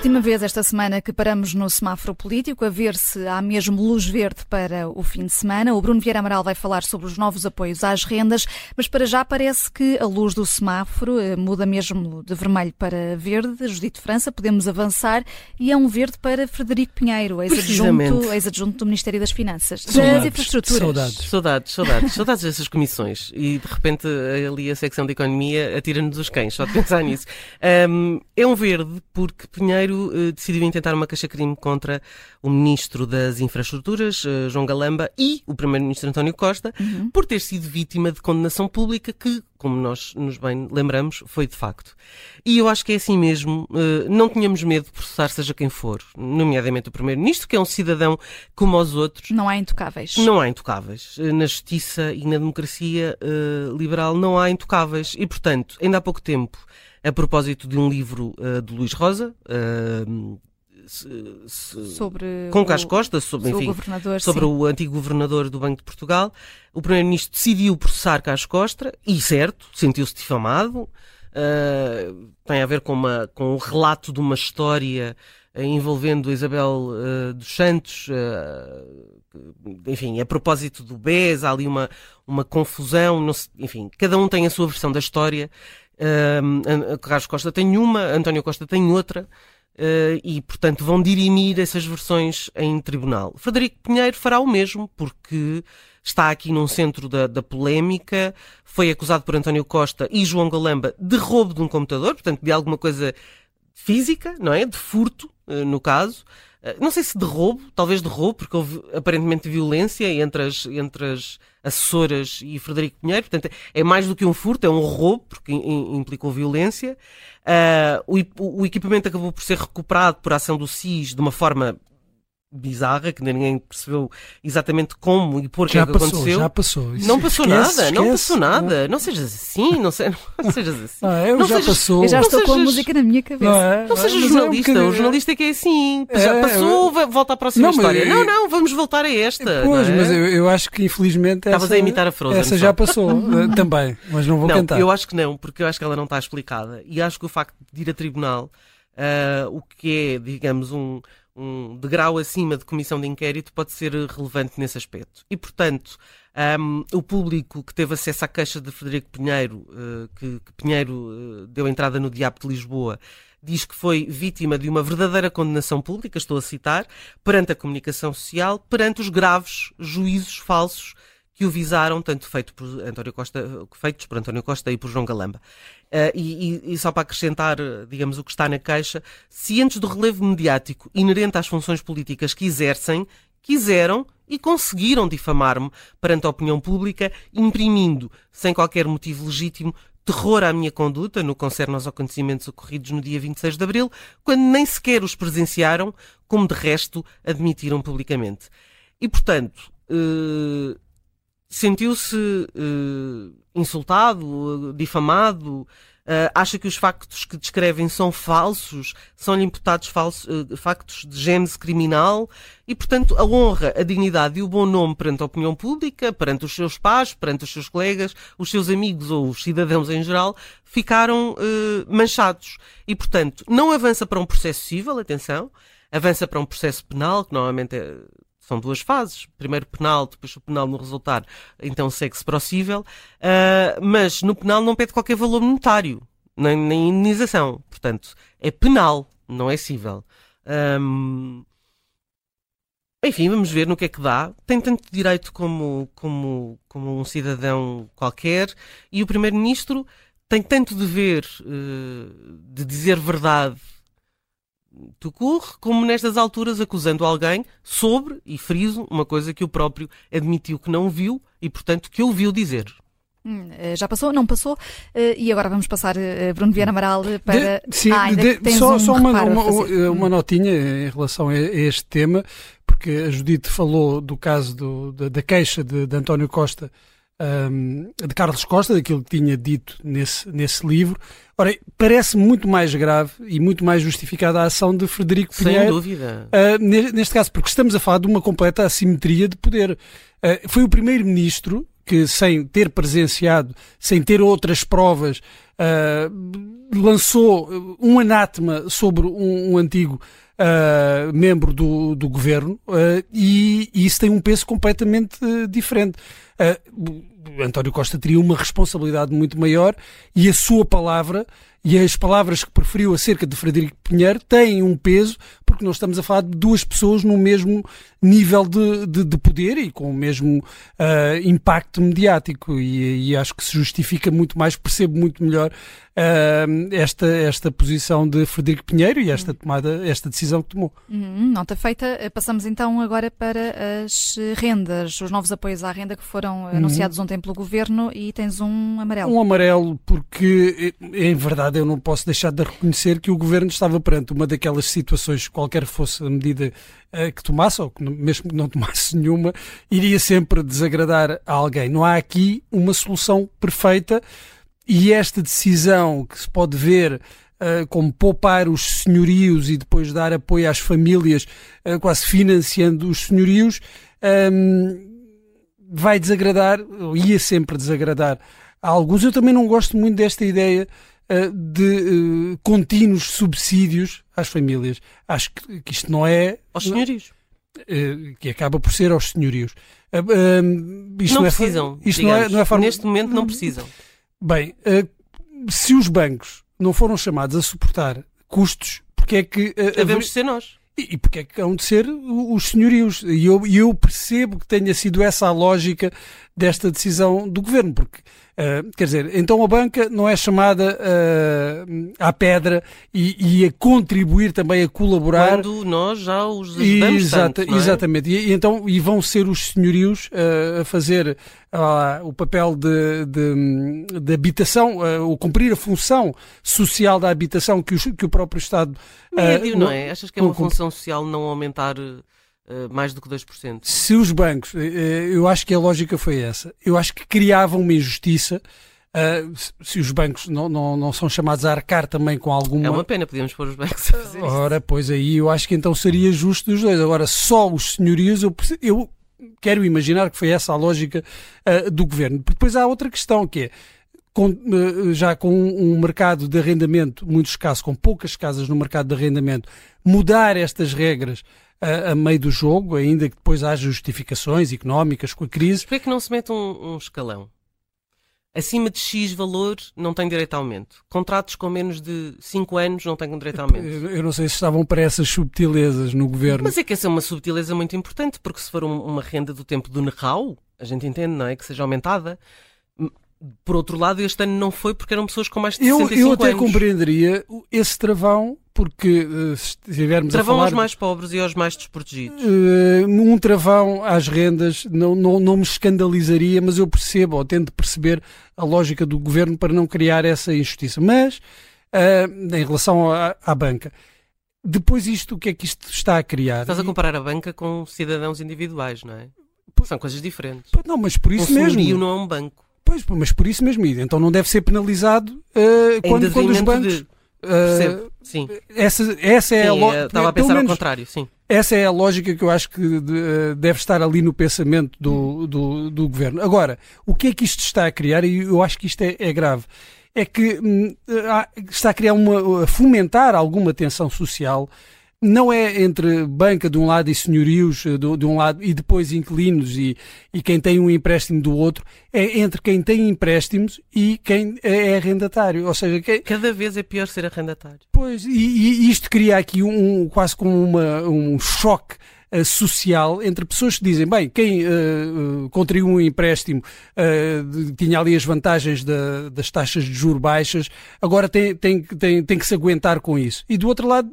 última vez esta semana que paramos no semáforo político, a ver se há mesmo luz verde para o fim de semana. O Bruno Vieira Amaral vai falar sobre os novos apoios às rendas, mas para já parece que a luz do semáforo eh, muda mesmo de vermelho para verde. Judito França, podemos avançar e é um verde para Frederico Pinheiro, ex-adjunto ex do Ministério das Finanças, saudades, das Infraestruturas. Saudades. Saudades, saudades, saudades dessas comissões. E de repente ali a secção de Economia atira-nos os cães, só de pensar nisso. Um, é um verde porque Pinheiro uh, decidiu intentar uma queixa-crime contra o Ministro das Infraestruturas, uh, João Galamba, e o Primeiro-Ministro António Costa, uhum. por ter sido vítima de condenação pública que, como nós nos bem lembramos, foi de facto. E eu acho que é assim mesmo. Uh, não tínhamos medo de processar seja quem for, nomeadamente o Primeiro-Ministro, que é um cidadão como os outros. Não há intocáveis. Não há intocáveis. Na justiça e na democracia liberal não há intocáveis. E, portanto, ainda há pouco tempo a propósito de um livro de Luís Rosa. Uh, sobre com Carlos Costa, sobre, enfim, o sobre o antigo governador do Banco de Portugal. O Primeiro-Ministro decidiu processar Carlos Costa, e certo, sentiu-se difamado. Uh, tem a ver com, uma, com o relato de uma história uh, envolvendo Isabel uh, dos Santos, enfim, a propósito do BES, há ali uma, uma confusão, se, enfim, cada um tem a sua versão da história Uh, Carlos Costa tem uma, António Costa tem outra. Uh, e, portanto, vão dirimir essas versões em tribunal. Frederico Pinheiro fará o mesmo, porque está aqui num centro da, da polémica, foi acusado por António Costa e João Galamba de roubo de um computador, portanto, de alguma coisa física, não é? De furto, uh, no caso. Uh, não sei se de roubo, talvez de roubo, porque houve aparentemente violência entre as, entre as assessoras e Frederico Pinheiro, portanto é mais do que um furto, é um roubo, porque implicou violência. Uh, o, o, equipamento acabou por ser recuperado por ação do SIS de uma forma bizarra, que ninguém percebeu exatamente como e porquê já que passou, aconteceu. Já passou. Isso não passou esquece, nada, esquece, não passou nada. Não, não sejas assim, não, se, não sejas assim. Não, eu não já sejas, passou. Eu já estou sejas, com a música na minha cabeça. Não, é, não sejas jornalista, é um o jornalista é que é assim. Já é, passou, volta à próxima não, história. Eu, não, não, vamos voltar a esta. Pois, é? mas eu, eu, acho que infelizmente essa, Estavas a imitar a Frozen. Essa já passou uh, também, mas não vou não, cantar. Eu acho que não, porque eu acho que ela não está explicada. E acho que o facto de ir a tribunal, uh, o que é, digamos, um um degrau acima de comissão de inquérito pode ser relevante nesse aspecto. E, portanto, um, o público que teve acesso à queixa de Frederico Pinheiro, uh, que, que, Pinheiro uh, deu entrada no Diabo de Lisboa, diz que foi vítima de uma verdadeira condenação pública, estou a citar, perante a comunicação social, perante os graves juízos falsos que o visaram, tanto feito por António Costa, feitos por António Costa e por João Galamba. Uh, e, e, só para acrescentar, digamos, o que está na queixa, cientes do relevo mediático inerente às funções políticas que exercem, quiseram e conseguiram difamar-me perante a opinião pública, imprimindo, sem qualquer motivo legítimo, terror à minha conduta no concerne aos acontecimentos ocorridos no dia 26 de abril, quando nem sequer os presenciaram, como de resto admitiram publicamente. E, portanto, uh, sentiu-se uh, insultado, difamado, uh, acha que os factos que descrevem são falsos, são-lhe imputados falsos, uh, factos de gênese criminal? E, portanto, a honra, a dignidade e o bom nome perante a opinião pública, perante os seus pais, perante os seus colegas, os seus amigos ou os cidadãos em geral, ficaram manchados. E, portanto, não avança para um processo civil, atenção, avança para um processo penal, que normalmente é são duas fases. Primeiro penal, depois o penal não resultar, então segue-se cível. Uh, mas no penal não pede qualquer valor monetário, nem, nem indenização. Portanto, é penal, não é cível. Um, enfim, vamos ver no que é que dá. Tem tanto direito como, como, como um cidadão qualquer. E o Primeiro-Ministro tem tanto dever uh, de dizer verdade Tucur, como nestas alturas acusando alguém sobre, e friso, uma coisa que o próprio admitiu que não viu e, portanto, que ouviu dizer. Hum, eh, já passou? Não passou? Uh, e agora vamos passar, uh, Bruno Vieira Amaral, para. De, sim, ah, de, só, um só uma, uma, uma, notinha em relação a, este tema, porque a Judite falou do caso do, da, da, queixa de, de António Costa um, de Carlos Costa, daquilo que tinha dito nesse, nesse livro. Ora, parece muito mais grave e muito mais justificada a ação de Frederico Pinheiro. Sem dúvida. Uh, neste caso, porque estamos a falar de uma completa assimetria de poder. Uh, foi o primeiro-ministro que, sem ter presenciado, sem ter outras provas, uh, lançou um anátema sobre um, um antigo uh, membro do, do governo uh, e, e, isso tem um peso completamente diferente. António Costa teria uma responsabilidade muito maior e a sua palavra e as palavras que preferiu acerca de Frederico Pinheiro têm um peso porque nós estamos a falar de duas pessoas no mesmo nível de, de, de poder e com o mesmo uh, impacto mediático e, e, acho que se justifica muito mais, percebo muito melhor uh, esta, esta posição de Frederico Pinheiro e esta tomada, esta decisão que tomou. Uhum, nota feita. Passamos então agora para as rendas, os novos apoios à renda que foram uhum. anunciados ontem pelo Governo e tens um amarelo. Um amarelo porque, em verdade, eu não posso deixar de reconhecer que o Governo estava perante uma daquelas situações, qualquer fosse a medida uh, que tomasse, ou que mesmo que não tomasse nenhuma, iria sempre desagradar a alguém. Não há aqui uma solução perfeita e esta decisão que se pode ver uh, como poupar os senhorios e depois dar apoio às famílias, uh, quase financiando os senhorios, um, vai desagradar, ou ia sempre desagradar a alguns. Eu também não gosto muito desta ideia uh, de contínuos subsídios às famílias. Acho que, que isto não é. Aos senhorios. que acaba por ser aos senhorios. isto não, não é, precisam. Isto não é, não é forma... Neste momento não precisam. Bem, uh, se os bancos não foram chamados a suportar custos, porque é que. Uh, Devemos haver... ser nós. E, e porque é que hão de ser os senhorios? E eu, eu percebo que tenha sido essa a lógica desta decisão do governo, porque Uh, quer dizer, então a banca não é chamada uh, à pedra e, e, a contribuir também a colaborar. Quando nós já os ajudamos Exata, tanto, é? Exatamente. E, e, então, e vão ser os senhorios uh, a fazer o papel de, de, de habitação, ou cumprir a função social da habitação que, os, que o próprio Estado. Médio, não, não é? Achas que é uma função social não aumentar mais do que 2%. Se os bancos, eh, eh, eu acho que a lógica foi essa. Eu acho que criavam uma injustiça. Se os bancos não, não, não são chamados a arcar também com alguma. É uma pena, podíamos pôr os bancos a fazer Ora, isso. pois aí eu acho que então seria justo dos dois. Agora, só os senhorios, eu, eu quero imaginar que foi essa a lógica uh, do governo. Depois há outra questão que é. Com, já com um, um mercado de arrendamento muito escasso, com poucas casas no mercado de arrendamento, mudar estas regras a, a, meio do jogo, ainda que depois haja justificações económicas com a crise. Porquê é que não se mete um, um escalão? Acima de X valor não tem direito a aumento. Contratos com menos de 5 anos não têm direito a aumento. Eu não sei se estavam para essas subtilezas no governo. Mas é que essa é uma subtileza muito importante, porque se for uma renda do tempo do Nerrau, a gente entende, não é? Que seja aumentada. Por outro lado, este ano não foi porque eram pessoas com mais de 65 anos. Eu até anos. compreenderia esse travão porque uh, se estivermos travão a falar... aos mais pobres e aos mais desprotegidos. Uh, um travão às rendas não, não, não me escandalizaria, mas eu percebo, ou tento perceber a lógica do governo para não criar essa injustiça. Mas, uh, em relação à, à banca, depois isto, o que é que isto está a criar? Estás a comparar a banca com cidadãos individuais, não é? São coisas diferentes. Não, mas por isso um mesmo. não é um banco. Pois, mas por isso mesmo. Então não deve ser penalizado uh, quando, quando os bancos... De Percebo, uh, sim. Essa, essa é sim, a lógica. Estava a pensar ao contrário, sim. Essa é a lógica que eu acho que eh, deve estar ali no pensamento do, do, do, governo. Agora, o que é que isto está a criar, e eu acho que isto é, é grave, é que hum, está a criar uma. a fomentar alguma tensão social não é entre banca de um lado e senhorios eh, de, um lado e depois inquilinos e, e quem tem um empréstimo do outro, é entre quem tem empréstimos e quem é arrendatário. Ou seja, quem... cada vez é pior ser arrendatário. Pois, e, e isto cria aqui um, quase como uma, um choque uh, social entre pessoas que dizem, bem, quem uh, uh, contraiu um empréstimo uh, tinha ali as vantagens da, das taxas de juros baixas, agora tem, tem, tem, tem que se aguentar com isso. E do outro lado,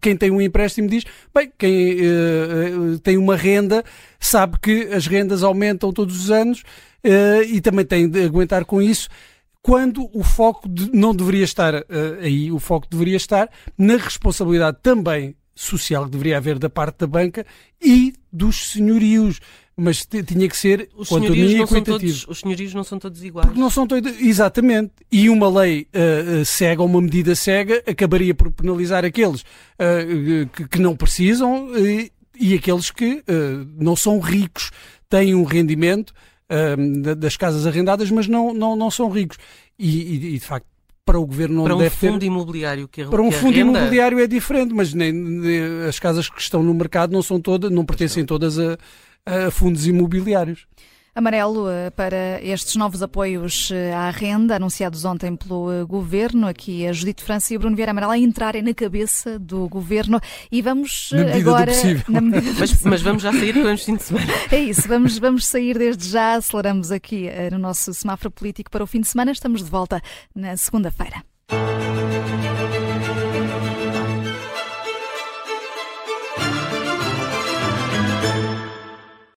quem tem um empréstimo diz, bem, quem uh, tem uma renda sabe que as rendas aumentam todos os anos uh, e também tem de aguentar com isso. Quando o foco de, não deveria estar uh, aí, o foco deveria estar na responsabilidade também social que deveria haver da parte da banca e dos senhorios mas tinha que ser os senhorios, não são todos, os senhorios não são todos iguais. Porque não são todos, exatamente. E uma lei uh, cega, uma medida cega, acabaria por penalizar aqueles uh, que, que, não precisam uh, e aqueles que não são ricos, têm um rendimento das casas arrendadas, mas não, não, não são ricos. E, e, de facto, para o governo não para deve um fundo ter... imobiliário que Para um fundo imobiliário é diferente, mas nem, nem, as casas que estão no mercado não são todas, não pertencem todas a, a fundos imobiliários. Amarelo eh, para estes novos apoios eh, à renda anunciados ontem pelo eh, Governo. Aqui a Judite França e o Bruno Vieira Amarelo a entrarem na cabeça do Governo e vamos agora... mas, mas, vamos já sair o fim de semana. É isso, vamos, vamos sair desde já, aceleramos aqui no nosso semáforo político para o fim de semana. Estamos de volta na segunda-feira.